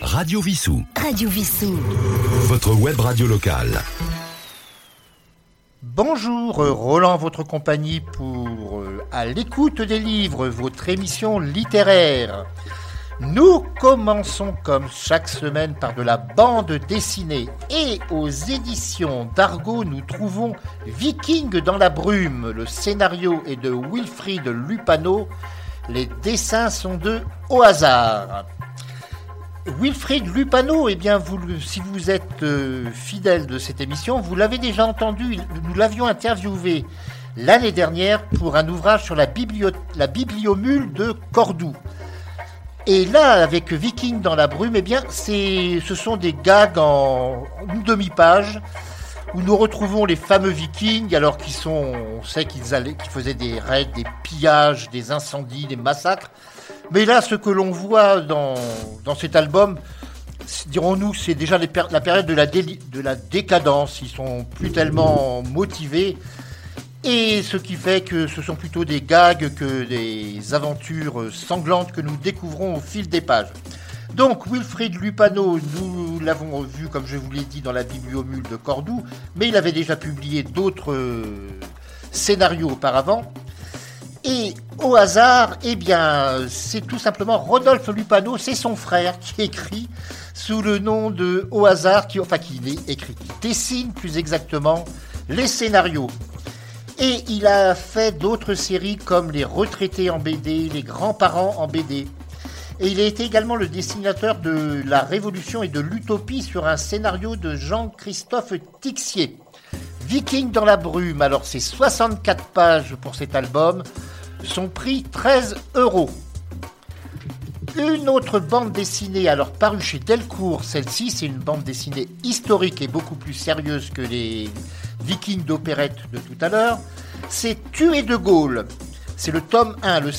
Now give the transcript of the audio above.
Radio Vissou. Radio Vissou. Votre web radio locale. Bonjour, euh, Roland, votre compagnie pour euh, À l'écoute des livres, votre émission littéraire. Nous commençons comme chaque semaine par de la bande dessinée et aux éditions d'Argo nous trouvons Viking dans la brume. Le scénario est de Wilfried Lupano. Les dessins sont de Au hasard. Wilfried Lupano, eh si vous êtes euh, fidèle de cette émission, vous l'avez déjà entendu, nous l'avions interviewé l'année dernière pour un ouvrage sur la, biblio, la bibliomule de Cordoue. Et là, avec Viking dans la brume, eh bien, ce sont des gags en demi-page où nous retrouvons les fameux Vikings, alors qu'ils sont, on sait qu'ils faisaient des raids, des pillages, des incendies, des massacres. Mais là, ce que l'on voit dans, cet album, dirons-nous, c'est déjà la période de la, de la décadence. Ils sont plus tellement motivés. Et ce qui fait que ce sont plutôt des gags que des aventures sanglantes que nous découvrons au fil des pages. Donc Wilfried Lupano, nous l'avons vu, comme je vous l'ai dit, dans la bibliomule de Cordoue, mais il avait déjà publié d'autres scénarios auparavant. Et au hasard, eh bien, c'est tout simplement Rodolphe Lupano, c'est son frère qui écrit sous le nom de Au hasard, qui, enfin qui dessine plus exactement les scénarios. Et il a fait d'autres séries comme Les retraités en BD, Les grands-parents en BD. Et il a été également le dessinateur de La Révolution et de l'Utopie sur un scénario de Jean-Christophe Tixier. Viking dans la brume, alors c'est 64 pages pour cet album. Son prix 13 euros. Une autre bande dessinée, alors parue chez Delcourt, celle-ci c'est une bande dessinée historique et beaucoup plus sérieuse que les Vikings d'opérette de tout à l'heure. C'est Tuer de Gaulle. C'est le tome 1, le